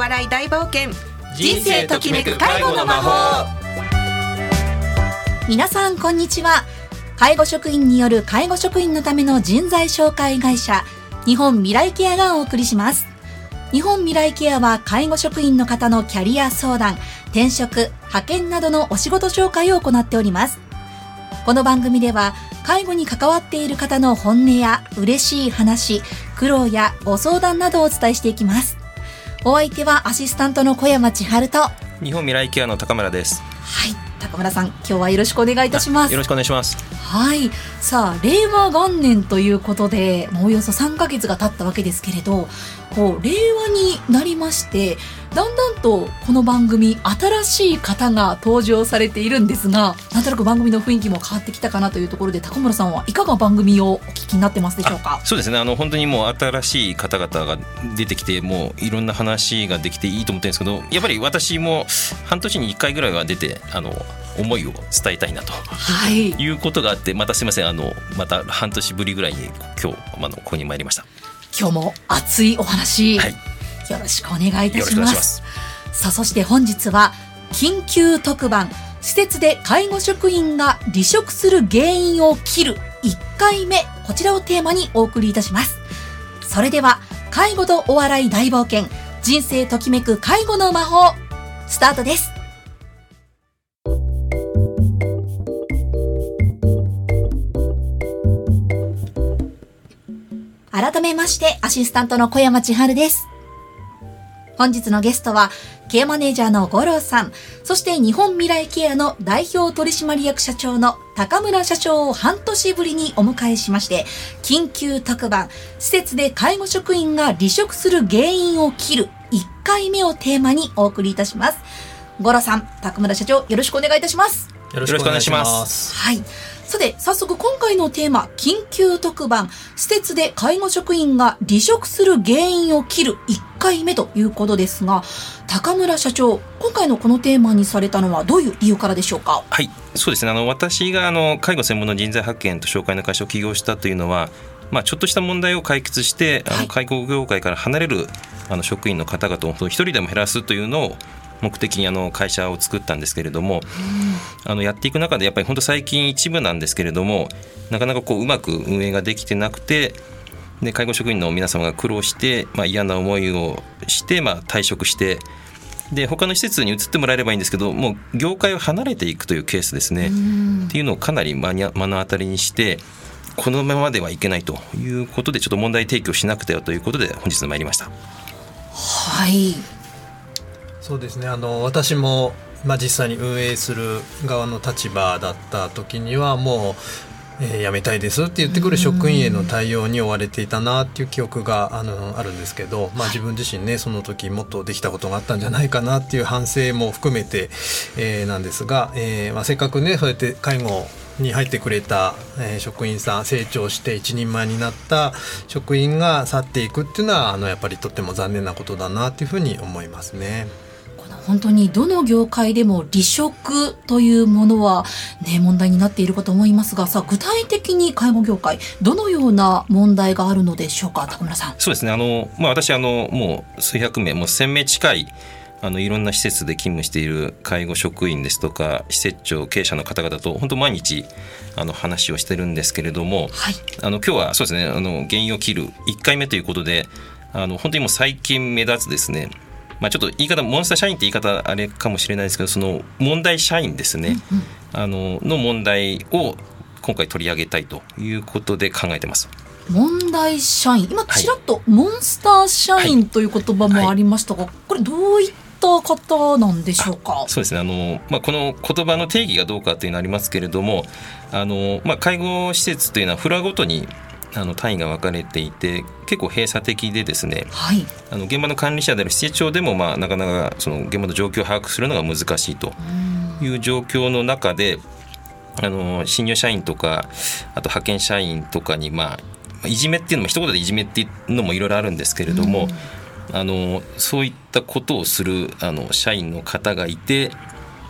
笑い大冒険。人生ときめく介護の魔法。皆さんこんにちは。介護職員による介護職員のための人材紹介会社日本未来ケアがお送りします。日本未来ケアは介護職員の方のキャリア相談転職派遣などのお仕事紹介を行っております。この番組では介護に関わっている方の本音や嬉しい話苦労やご相談などをお伝えしていきます。お相手はアシスタントの小山千春と。日本未来ケアの高村です。はい。高村さん今日はよろしくお願いいたします。よろしくお願いします。はい。さあ令和元年ということでもうおよそ3ヶ月が経ったわけですけれどこう令和になりましてだんだんとこの番組新しい方が登場されているんですがなんとなく番組の雰囲気も変わってきたかなというところで高村さんはいかが番組をお聞きになってますでしょうか？そうですね。あの本当にもう新しい方々が出てきてもういろんな話ができていいと思ってるんですけどやっぱり私も半年に1回ぐらいは出てあの思いを伝えたいなと、はい、いうことがあってまたすみません。あのまた半年ぶりぐらいに今日あのここに参りました。今日も熱いお話、はいよろしくお願いいたします。さあそして本日は緊急特番。施設で介護職員が離職する原因を切る1回目。こちらをテーマにお送りいたします。それでは介護とお笑い大冒険。人生ときめく介護の魔法。スタートです。改めましてアシスタントの小山千春です本日のゲストは、ケアマネージャーの五郎さん、そして日本未来ケアの代表取締役社長の高村社長を半年ぶりにお迎えしまして、緊急特番、施設で介護職員が離職する原因を切る1回目をテーマにお送りいたします。五郎さん、高村社長、よろしくお願いいたします。よろしくお願いします。はい。さて、早速今回のテーマ、緊急特番、施設で介護職員が離職する原因を切る1回目ということですが、高村社長、今回のこのテーマにされたのはどういう理由からでしょうか？はい、そうですね。あの私があの介護専門の人材発見と紹介の会社を起業したというのは、まあちょっとした問題を解決して、あの介護業界から離れるあの職員の方々を一人でも減らすというのを目的にあの会社を作ったんですけれども、あのやっていく中でやっぱり本当最近一部なんですけれどもなかなかこううまく運営ができてなくてで介護職員の皆様が苦労して、まあ、嫌な思いをして、まあ、退職してで他の施設に移ってもらえればいいんですけどもう業界を離れていくというケースですね。っていうのをかなり目の当たりにしてこのままではいけないということでちょっと問題提起をしなくてはということで本日参りました。はい。そうですね。あの私も、まあ、実際に運営する側の立場だった時にはもうえー、辞めたいですって言ってくる職員への対応に追われていたなっていう記憶があのあるんですけど、まあ、自分自身ねその時もっとできたことがあったんじゃないかなっていう反省も含めて、えー、なんですが、えーまあ、せっかくねそうやって介護に入ってくれた、えー、職員さん成長して一人前になった職員が去っていくっていうのはあのやっぱりとっても残念なことだなっていうふうに思いますね。本当にどの業界でも離職というものは、ね、問題になっているかと思いますがさ具体的に介護業界どのような問題があるのでしょうか？高村さん。そうですね。あの、まあ、私あのもう数百名もう1,000名近いあのいろんな施設で勤務している介護職員ですとか施設長経営者の方々と本当毎日あの話をしてるんですけれども、はい、あの今日はそうですね。あの原因を切る1回目ということであの本当にもう最近目立つですねまあ、ちょっと言い方モンスター社員って言い方あれかもしれないですけどその問題社員ですね、うんうん、あのの問題を今回取り上げたいということで考えてます。問題社員。今ちらっとモンスター社員という言葉もありましたが、はいはい、これどういった方なんでしょうか？そうですね。あの、まあ、この言葉の定義がどうかというのはありますけれどもあの、まあ、介護施設というのはフロアごとにあの単位が分かれていて結構閉鎖的でですね、はい、あの現場の管理者である施設長でも、まあ、なかなかその現場の状況を把握するのが難しいという状況の中であの新入社員とかあと派遣社員とかに、まあ、いじめっていうのも一言でいじめっていうのもいろいろあるんですけれども、あのそういったことをするあの社員の方がいて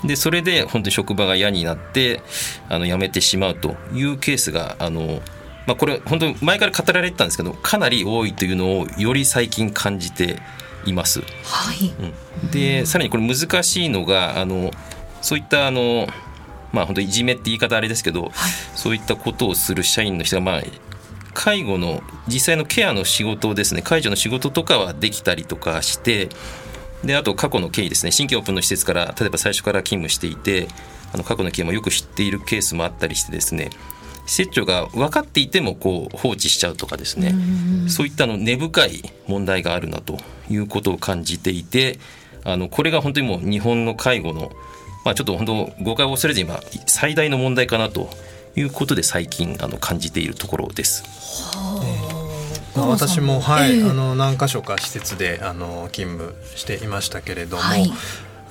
でそれで本当に職場が嫌になってあの辞めてしまうというケースがあのまあ、これ本当に前から語られてたんですけどかなり多いというのをより最近感じています。はい。うん、でさらにこれ難しいのがあのそういったあのまあ本当いじめって言い方あれですけど、はい、そういったことをする社員の人がまあ介護の実際のケアの仕事をですね。介助の仕事とかはできたりとかしてであと過去の経緯ですね。新規オープンの施設から例えば最初から勤務していてあの過去の経緯もよく知っているケースもあったりしてですね施設長が分かっていてもこう放置しちゃうとかですね。そういったの根深い問題があるなということを感じていてあのこれが本当にもう日本の介護の、まあ、ちょっと本当誤解を恐れずに今最大の問題かなということで最近あの感じているところです。まあ、私も、はい、えー、あの何箇所か施設であの勤務していましたけれども、はい、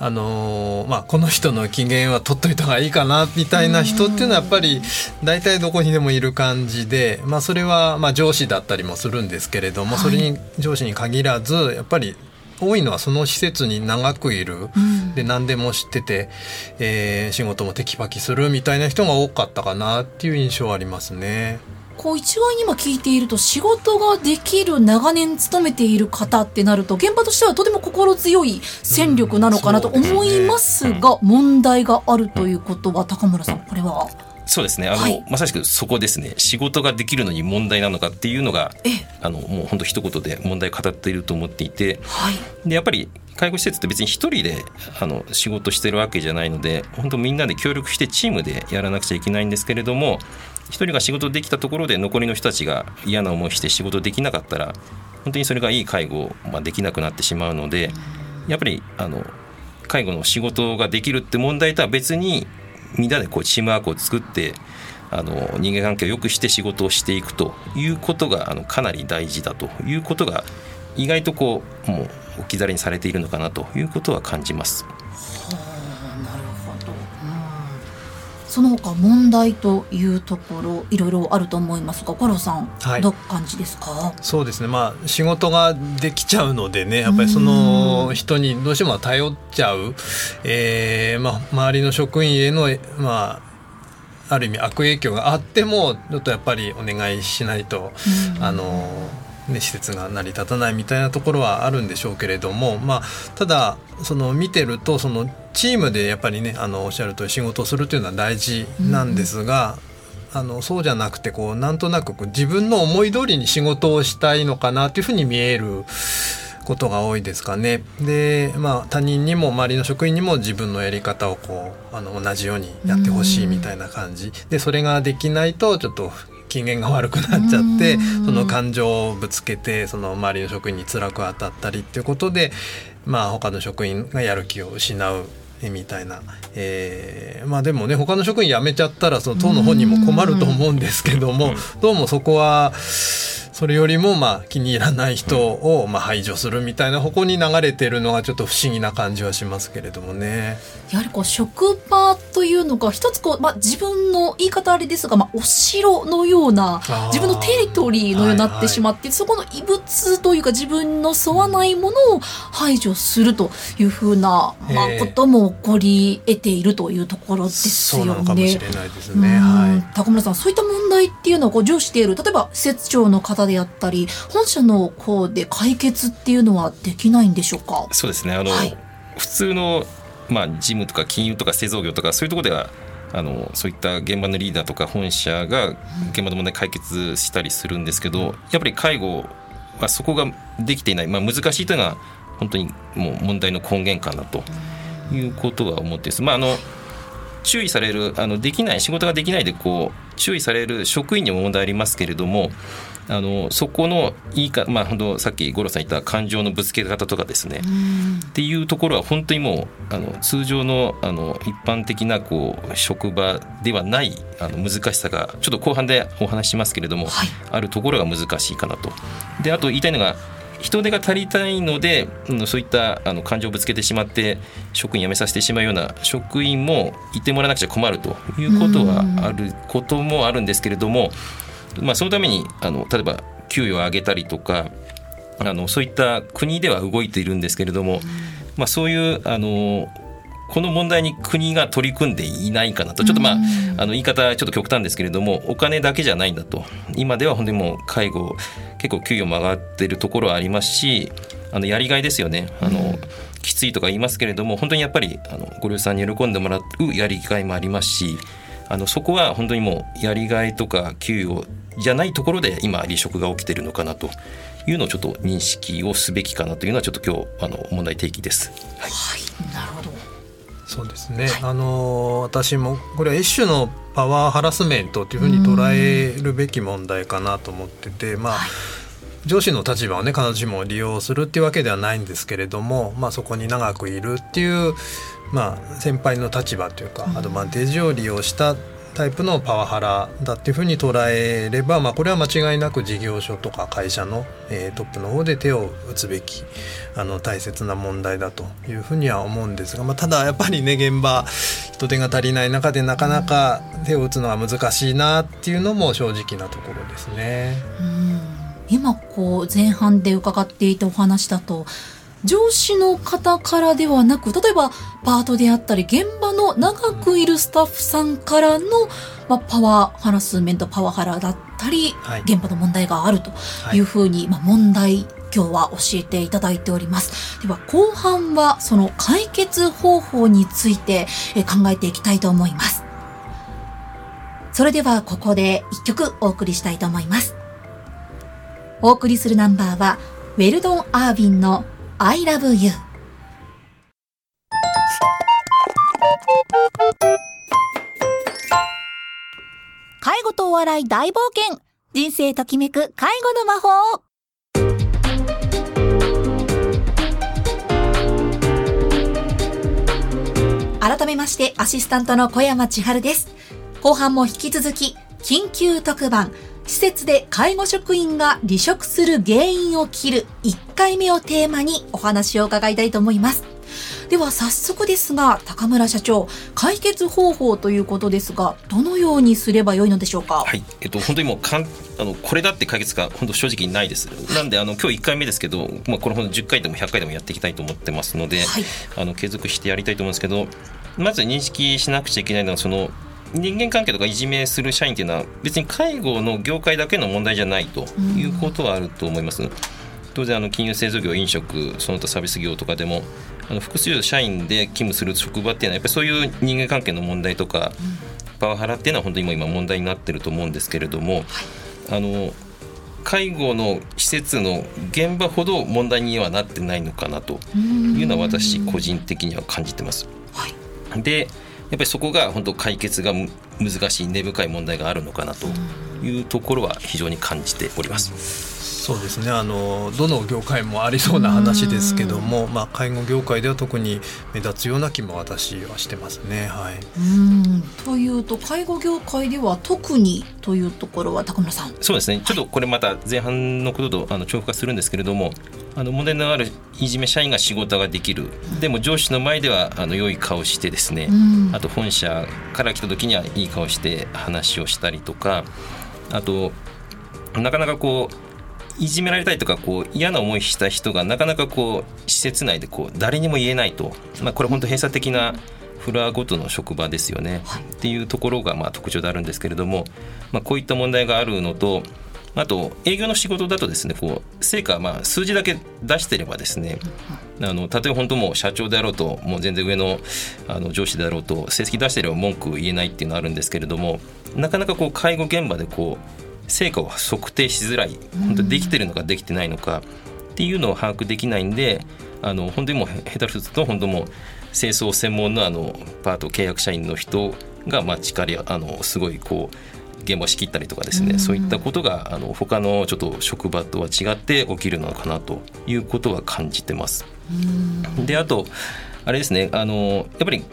あのまあ、この人の機嫌は取っといた方がいいかなみたいな人っていうのはやっぱり大体どこにでもいる感じで、まあ、それはまあ上司だったりもするんですけれども、それに上司に限らずやっぱり多いのはその施設に長くいる、うん、で何でも知ってて、えー、仕事もテキパキするみたいな人が多かったかなっていう印象はありますね。こう一概に今聞いていると仕事ができる長年勤めている方ってなると現場としてはとても心強い戦力なのかなと思いますが、問題があるということは高村さんこれは？そうですね。あの、はい、まさしくそこですね。仕事ができるのに問題なのかっていうのがあのもう本当一言で問題を語っていると思っていて、はい、でやっぱり介護施設って別に一人であの仕事してるわけじゃないので本当みんなで協力してチームでやらなくちゃいけないんですけれども一人が仕事できたところで残りの人たちが嫌な思いして仕事できなかったら本当にそれがいい介護まできなくなってしまうのでやっぱりあの介護の仕事ができるって問題とは別にみんなでこうチームワークを作ってあの人間関係を良くして仕事をしていくということがあのかなり大事だということが意外とこうもう置き去りにされているのかなということは感じます。その他問題というところいろいろあると思いますが五郎さん、はい、どう感じですか？そうですね。まあ仕事ができちゃうのでねやっぱりその人にどうしても頼っちゃう、えーまあ、周りの職員への、まあ、ある意味悪影響があってもちょっとやっぱりお願いしないと、あのね、施設が成り立たないみたいなところはあるんでしょうけれども、まあ、ただその見てるとそのチームでやっぱりねあのおっしゃると仕事をするというのは大事なんですが、うん、あのそうじゃなくてこうなんとなくこう自分の思い通りに仕事をしたいのかなというふうに見える。ことが多いですかね。で、まあ他人にも周りの職員にも自分のやり方をこうあの同じようにやってほしいみたいな感じでそれができないとちょっと機嫌が悪くなっちゃってその感情をぶつけてその周りの職員に辛く当たったりっていうことでまあ他の職員がやる気を失うみたいな、えー、まあでもね他の職員辞めちゃったらその党の本人も困ると思うんですけどもどうもそこは。それよりもまあ気に入らない人をまあ排除するみたいな方向に流れてるのがちょっと不思議な感じはしますけれどもね。やはりこう職場というのが一つこう、まあ、自分の言い方あれですが、まあ、お城のような自分のテリトリーのようになってしまって、はいはい、そこの異物というか自分の沿わないものを排除するというふうな、まあ、ことも起こり得ているというところですよね。ね。はい、高村さんそういった問題っていうのをこう重視している例えば施設長の方であったり本社の方で解決っていうのはできないんでしょうか？そうですね。あの、はい、普通の、まあ、事務とか金融とか製造業とかそういうところではあのそういった現場のリーダーとか本社が現場の問題解決したりするんですけど、やっぱり介護はそこができていない、まあ、難しいというのは本当にもう問題の根源かなということは思ってです。まああの注意されるあのできない仕事ができないでこう注意される職員にも問題ありますけれどもあのそこのいいか、まあ、本当さっき五郎さん言った感情のぶつけ方とかですね、っていうところは本当にもうあの通常のあの一般的なこう職場ではないあの難しさがちょっと後半でお話しますけれども、はい、あるところが難しいかなと。であと言いたいのが人手が足りないので、うん、そういったあの感情をぶつけてしまって職員辞めさせてしまうような職員もいてもらわなくちゃ困るということはあることもあるんですけれども、まあ、そのためにあの例えば給与を上げたりとかあのそういった国では動いているんですけれども、まあ、そういうあのこの問題に国が取り組んでいないかなと。ちょっとまああの言い方ちょっと極端ですけれどもお金だけじゃないんだと。今では本当にもう介護結構給与も上がってるところはありますしあのやりがいですよね。あの、きついとか言いますけれども本当にやっぱりあのご両親に喜んでもらうやりがいもありますしあのそこは本当にもうやりがいとか給与じゃないところで今離職が起きてるのかなというのをちょっと認識をすべきかなというのはちょっと今日あの問題提起です。はい、はい、なるほどそうですね、はい、あの私もこれは一種のパワーハラスメントというふうに捉えるべき問題かなと思っててまあ、はい。上司の立場をね必ずしも利用するっていうわけではないんですけれども、まあ、そこに長くいるっていう、まあ、先輩の立場というかアドバンテージを利用したタイプのパワハラだっていうふうに捉えれば、まあ、これは間違いなく事業所とか会社の、えー、トップの方で手を打つべきあの大切な問題だというふうには思うんですが、まあ、ただやっぱりね現場人手が足りない中でなかなか手を打つのは難しいなっていうのも正直なところですね。うん今こう前半で伺っていたお話だと上司の方からではなく例えばパートであったり現場の長くいるスタッフさんからの、まあ、パワーハラスメントパワハラだったり、はい、現場の問題があるとい。うふうに、はい、まあ、問題今日は教えていただいております。では後半はその解決方法について考えていきたいと思います。それではここで一曲お送りしたいと思います。お送りするナンバーは、ウェルドン・アービンの I love you。介護とお笑い大冒険人生ときめく介護の魔法改めましてアシスタントの小山千春です。後半も引き続き緊急特番施設で介護職員が離職する原因を切る1回目をテーマにお話を伺いたいと思います。では早速ですが、高村社長、解決方法ということですが、どのようにすればよいのでしょうか？はい、えっと本当にもうかんあのこれだって解決が本当正直ないです。なんであの今日1回目ですけど、まあこれほど10回でも100回でもやっていきたいと思ってますので、はい、あの継続してやりたいと思うんですけど、まず認識しなくちゃいけないのはその人間関係とかいじめする社員っていうのは別に介護の業界だけの問題じゃないということはあると思います。当然あの金融製造業飲食その他サービス業とかでもあの複数社員で勤務する職場っていうのはやっぱりそういう人間関係の問題とか、パワハラっていうのは本当に今問題になってると思うんですけれども、あの介護の施設の現場ほど問題にはなってないのかなというのは私個人的には感じてます。でやっぱりそこが本当解決が難しい根深い問題があるのかなというところは非常に感じております。そうですね。あのどの業界もありそうな話ですけども、まあ、介護業界では特に目立つような気も私はしてますね。はい、うん。というと介護業界では特にというところは高村さん。そうですね。ちょっとこれまた前半のこととあの重複化するんですけれどもあの問題のあるいじめ社員が仕事ができる、でも上司の前ではあの良い顔してですね、あと本社から来た時にはいい顔して話をしたりとかあとなかなかこういじめられたりとかこう嫌な思いした人がなかなかこう施設内でこう誰にも言えないと、まあ、これ本当閉鎖的なフロアごとの職場ですよね、はい、っていうところがまあ特徴であるんですけれども、まあ、こういった問題があるのとあと営業の仕事だとですねこう成果まあ数字だけ出してればですねあの例えば本当もう社長であろうともう全然上のあの上司であろうと成績出してれば文句言えないっていうのはあるんですけれどもなかなかこう介護現場でこう成果を測定しづらい本当にできてるのかできてないのかっていうのを把握できないんであの本当にもう下手すると本当もう清掃専門のあのパート契約社員の人がまあ力あのすごいこう現場仕切ったりとかですね、そういったことがあの他のちょっと職場とは違って起きるのかなということは感じてます。であとあれですねあのやっぱり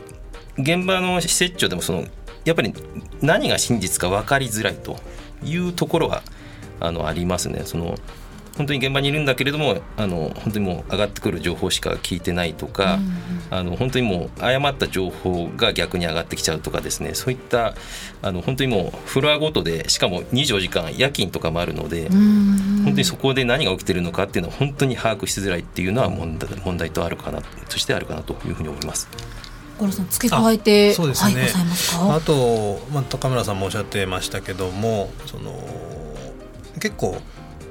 現場の施設長でもそのやっぱり何が真実か分かりづらいというところはあのありますね。その本当に現場にいるんだけれどもあの本当にもう上がってくる情報しか聞いてないとか、うんあの本当にもう誤った情報が逆に上がってきちゃうとかですねそういったあの本当にもうフロアごとでしかも24時間夜勤とかもあるので、うん、本当にそこで何が起きてるのかっていうのは本当に把握しづらいっていうのは問題問題とあるかなとしてあるかなというふうに思います。五郎さん付け加えてそうですね、はい、あと、まあ、高村さんもおっしゃってましたけどもその結構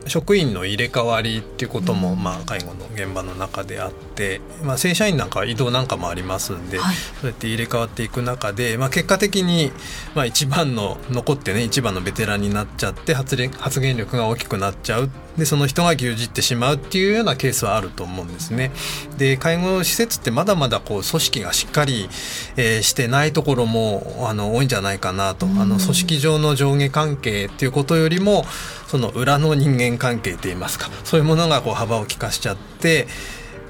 職員の入れ替わりっていうことも、まあ、介護の現場の中であって、まあ、正社員なんかは移動なんかもありますんで、はい、そうやって入れ替わっていく中で、まあ、結果的に、まあ、一番の残ってね一番のベテランになっちゃって発発言力が大きくなっちゃうでその人が牛耳ってしまうっていうようなケースはあると思うんですね。で介護施設ってまだまだこう組織がしっかり、えー、してないところもあの多いんじゃないかなと、あの組織上の上下関係っていうことよりもその裏の人間関係といいますかそういうものがこう幅を利かしちゃって。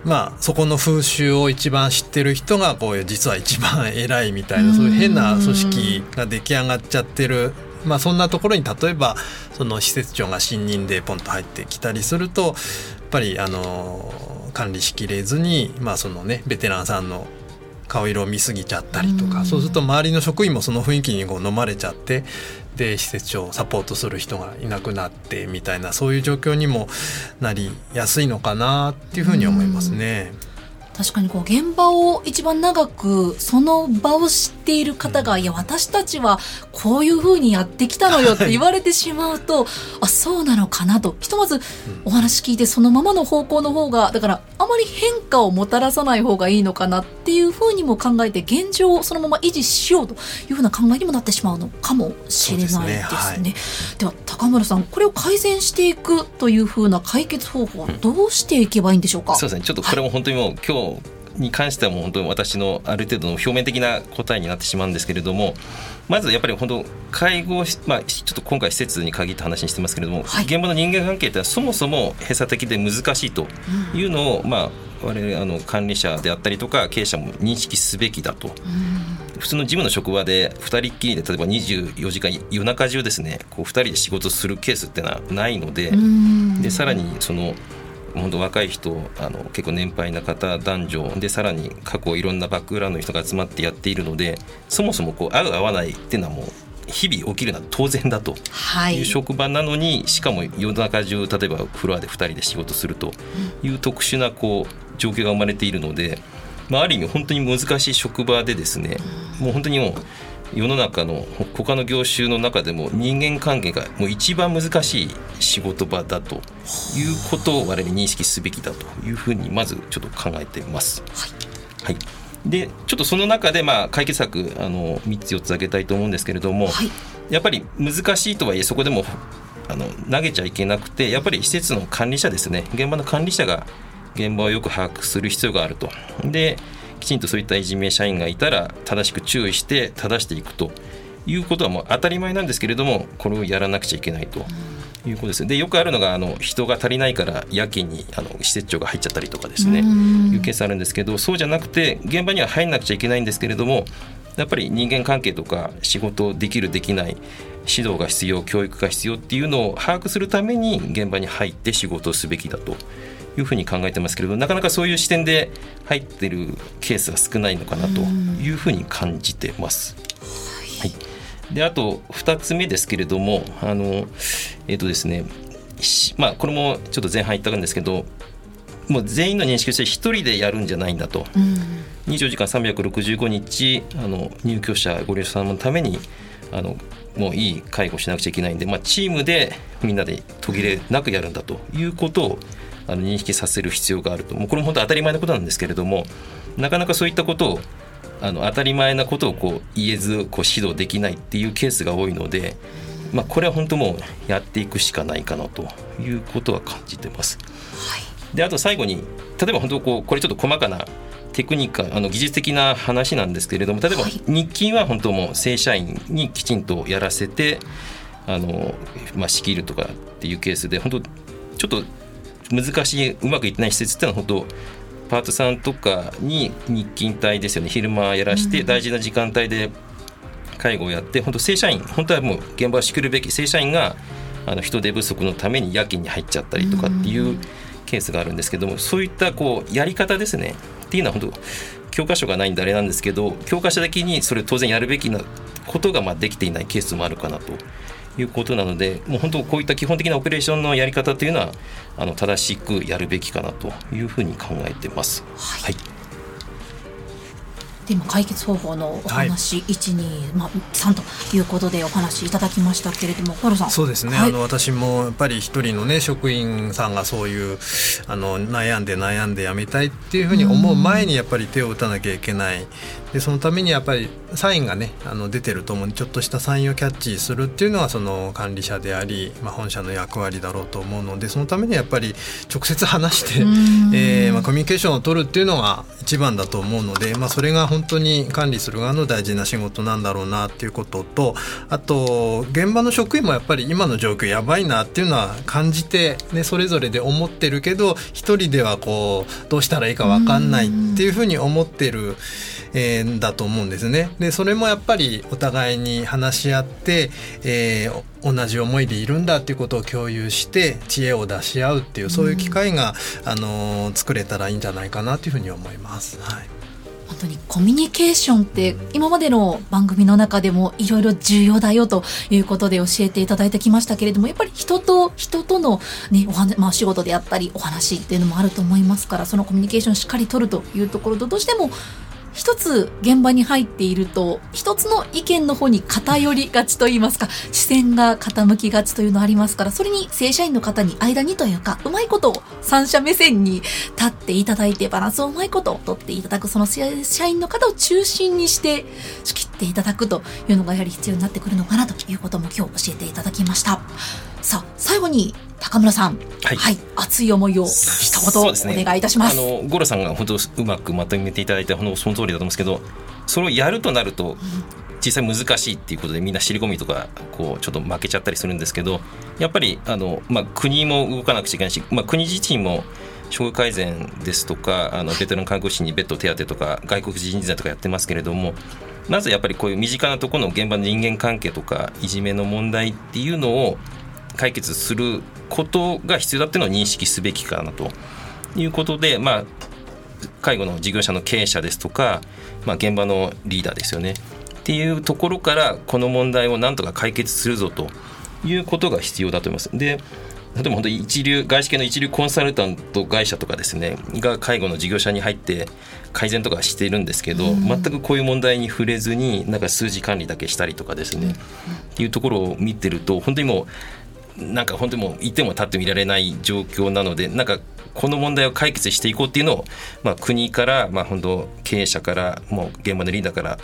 まあ、そこの風習を一番知ってる人がこう実は一番偉いみたいなそういう変な組織が出来上がっちゃってるまあ、そんなところに例えばその施設長が新任でポンと入ってきたりするとやっぱりあの管理しきれずに、まあそのね、ベテランさんの顔色を見すぎちゃったりとか、そうすると周りの職員もその雰囲気にこう飲まれちゃってで施設長をサポートする人がいなくなってみたいなそういう状況にもなりやすいのかなっていうふうに思いますね。確かにこう現場を一番長くその場を知っている方が、うん、いや私たちはこういうふうにやってきたのよって言われてしまうと、はい、あそうなのかなと。ひとまずお話聞いてそのままの方向の方がだからあまり変化をもたらさない方がいいのかなっていうふうにも考えて現状をそのまま維持しようというふうな考えにもなってしまうのかもしれないですね。で、ねはい、では高村さんこれを改善していくというふうな解決方法はどうしていけばいいんでしょうか、うん、そうですね。ちょっとこれも本当にもう、はい、今日に関してはもう本当に私のある程度の表面的な答えになってしまうんですけれどもまずやっぱり本当介護、まあ、ちょっと今回施設に限った話にしてますけれども、はい、現場の人間関係ってそもそも閉鎖的で難しいというのを、うん、まあ我々あの管理者であったりとか経営者も認識すべきだと、うん、普通の事務の職場で2人っきりで例えば24時間夜中中ですねこう2人で仕事するケースっていうのはないのでうん、でさらにその本当若い人あの結構年配な方男女でさらに過去いろんなバックグラウンドの人が集まってやっているのでそもそもこう合う合わないっていうのはもう日々起きるのは当然だと。い。う職場なのに、はい、しかも夜中中例えばフロアで2人で仕事するという特殊なこう状況が生まれているので、まあ、ある意味本当に難しい職場でですねもう本当にもう世の中の他の業種の中でも人間関係がもう一番難しい仕事場だということを我々認識すべきだというふうにまずちょっと考えています。はい、はいでちょっとその中でまあ解決策あの3つ4つ挙げたいと思うんですけれども、はい、やっぱり難しいとはいえそこでもあの投げちゃいけなくてやっぱり施設の管理者ですね現場の管理者が現場をよく把握する必要があると。できちんとそういったいじめ社員がいたら正しく注意して正していくと。いうことはもう当たり前なんですけれどもこれをやらなくちゃいけないと。いうことですでよくあるのがあの人が足りないからやけにあの施設長が入っちゃったりとかですね。いうケースあるんですけどそうじゃなくて現場には入んなくちゃいけないんですけれどもやっぱり人間関係とか仕事できるできない指導が必要教育が必要っていうのを把握するために現場に入って仕事をすべきだというふうに考えてますけれどなかなかそういう視点で入ってるケースが少ないのかなというふうに感じてます。はい、であと2つ目ですけれどもあのえっ、ー、とですねまあこれもちょっと前半言ったんですけどもう全員の認識として1人でやるんじゃないんだと、うん、24時間365日あの入居者ご利用者様のためにあのもういい介護しなくちゃいけないんで、まあ、チームでみんなで途切れなくやるんだということをあの認識させる必要があると。もうこれも本当当たり前のことなんですけれどもなかなかそういったことをあの当たり前なことをこう言えずこう指導できないっていうケースが多いので、まあ、これは本当もうやっていくしかないかなということは感じてます。はい、であと最後に例えば本当こうこれちょっと細かなテクニックあの技術的な話なんですけれども例えば日勤は本当もう正社員にきちんとやらせてあの、まあ、仕切るとかっていうケースで本当ちょっと難しいうまくいってない施設っていうのは本当パートさんとかに日勤帯ですよね。昼間やらして大事な時間帯で介護をやって本当正社員。本当はもう現場を仕切るべき正社員があの人手不足のために夜勤に入っちゃったりとかっていうケースがあるんですけどもそういったこうやり方ですね。っていうのは本当教科書がないんであれなんですけど教科書的にそれ当然やるべきなことがまあできていないケースもあるかなということなのでもう本当こういった基本的なオペレーションのやり方というのはあの正しくやるべきかなというふうに考えてます。はい、はい。で今解決方法のお話、はい、12、まあ、3ということでお話いただきましたけれども小原さん。そうですね、はい、あの私もやっぱり一人の、ね、職員さんがそういうあの悩んで悩んで辞めたいっていうふうに思う前にやっぱり手を打たなきゃいけないでそのためにやっぱりサインがねあの出てると思うちょっとしたサインをキャッチするっていうのはその管理者であり、まあ、本社の役割だろうと思うのでそのためにやっぱり直接話して、えーまあ、コミュニケーションを取るっていうのが一番だと思うので、まあ、それが本当に管理する側の大事な仕事なんだろうなっていうこととあと現場の職員もやっぱり今の状況やばいなっていうのは感じて、ね、それぞれで思ってるけど一人ではこうどうしたらいいか分かんないっていうふうに思ってる。えー、だと思うんですね。でそれもやっぱりお互いに話し合って、えー、同じ思いでいるんだっていうことを共有して知恵を出し合うっていうそういう機会が、あのー、作れたらいいんじゃないかなというふうに思います。はい本当にコミュニケーションって今までの番組の中でもいろいろ重要だよということで教えていただいてきましたけれどもやっぱり人と人との、ねおはまあ、仕事であったりお話っていうのもあると思いますからそのコミュニケーションをしっかりとるというところとどうしても一つ現場に入っていると一つの意見の方に偏りがちと言いますか視線が傾きがちというのありますからそれに正社員の方に間にというかうまいことを三者目線に立っていただいてバランスをうまいことを取っていただくその正社員の方を中心にして仕切っていただくというのがやはり必要になってくるのかなということも今日教えていただきました。さあ最後に高村さん、はい、はい、熱い思いを一言お願いいたします。あのゴロさんが本当うまくまとめていただいたその通りだと思うんですけど、それをやるとなると。実際難しいっていうことでみんな尻込みとかこうちょっと負けちゃったりするんですけどやっぱりあの、まあ、国も動かなくちゃいけないし、まあ、国自身も処遇改善ですとかあのベテラン看護師にベッド手当とか外国人材とかやってますけれどもまずやっぱりこういう身近なところの現場の人間関係とかいじめの問題っていうのを解決することが必要だっていうのを認識すべきかなということで、まあ、介護の事業者の経営者ですとか、まあ、現場のリーダーですよねっていうところからこの問題をなんとか解決するぞということが必要だと思います。で例えば本当に一流外資系の一流コンサルタント会社とかですねが介護の事業者に入って改善とかしているんですけど、全くこういう問題に触れずになんか数字管理だけしたりとかですね、っていうところを見てると本当にもうなんか本当にもういても立ってみられない状況なのでなんかこの問題を解決していこうっていうのを、まあ、国からまあ本当経営者からもう現場のリーダーから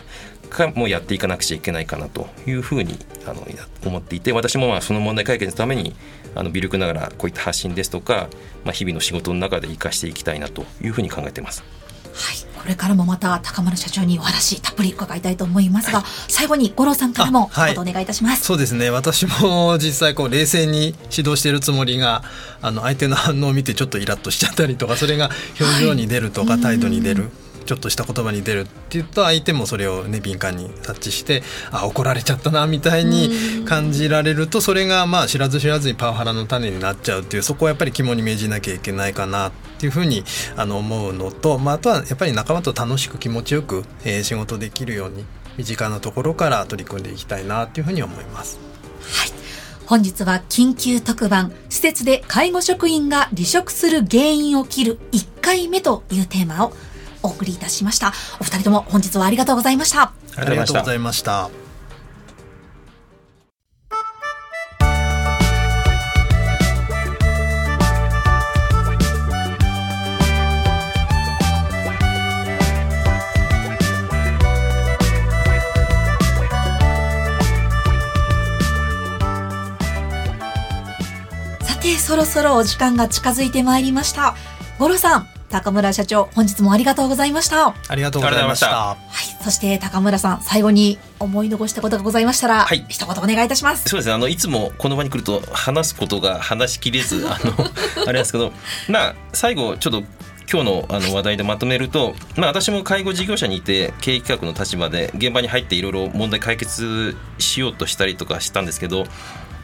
かもうやっていかなくちゃいけないかなというふうにあの思っていて私もまあその問題解決のためにあの微力ながらこういった発信ですとか、まあ、日々の仕事の中で生かしていきたいなというふうに考えてます。はいこれからもまた高丸社長にお話たっぷり伺いたいと思いますが、はい、最後に五郎さんからもお願いいたします、はい、そうですね。私も実際こう冷静に指導しているつもりがあの相手の反応を見てちょっとイラッとしちゃったりとかそれが表情に出るとか、態度に出るちょっとした言葉に出るって言うと相手もそれをね敏感に察知してあ怒られちゃったなみたいに感じられるとそれがまあ知らず知らずにパワハラの種になっちゃうっていうそこはやっぱり肝に銘じなきゃいけないかなっていうふうにあの思うのと、まあ、あとはやっぱり仲間と楽しく気持ちよく、えー、仕事できるように身近なところから取り組んでいきたいなっていうふうに思います。はい本日は緊急特番施設で介護職員が離職する原因を切る1回目というテーマをお送りいたしました。お二人とも本日はありがとうございました。ありがとうございました。さてそろそろお時間が近づいてまいりました。五郎さん高村社長、本日もありがとうございました。ありがとうございました。はい、そして高村さん、最後に思い残したことがございましたら、はい、一言お願いいたします。そうですね、あのいつもこの場に来ると話すことが話しきれず、あのあれですけど、まあ最後ちょっと今日のあの話題でまとめると、まあ、私も介護事業者にいて経営企画の立場で現場に入っていろいろ問題解決しようとしたりとかしたんですけど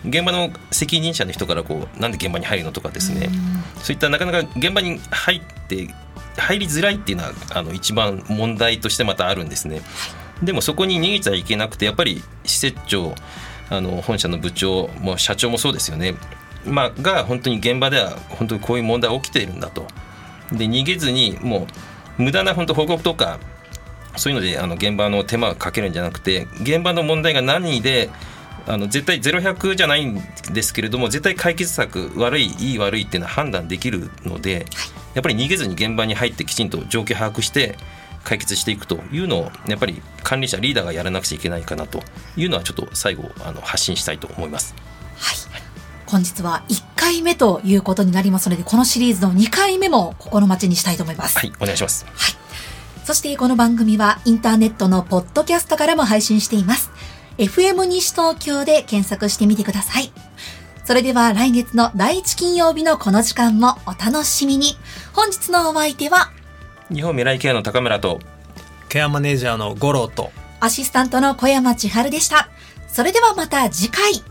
現場の責任者の人からこうなんで現場に入るのとかですねそういったなかなか現場に入って入りづらいっていうのはあの一番問題としてまたあるんですね。でもそこに逃げちゃいけなくてやっぱり施設長あの本社の部長も社長もそうですよね、まあ、が本当に現場では本当にこういう問題起きているんだと。で逃げずにもう無駄な本当報告とかそういうのであの現場の手間がかけるんじゃなくて現場の問題が何であの絶対0100じゃないんですけれども絶対解決策悪いいい悪いっていうのは判断できるので、やっぱり逃げずに現場に入ってきちんと状況把握して解決していくというのをやっぱり管理者リーダーがやらなくちゃいけないかなというのはちょっと最後あの発信したいと思います。はい本日は1回目ということになりますので、このシリーズの2回目も心待ちにしたいと思います。はい、お願いします。はい。そしてこの番組はインターネットのポッドキャストからも配信しています。FM 西東京で検索してみてください。それでは来月の第1金曜日のこの時間もお楽しみに。本日のお相手は、日本未来ケアの高村とケアマネージャーの五郎とアシスタントの小山千春でした。それではまた次回。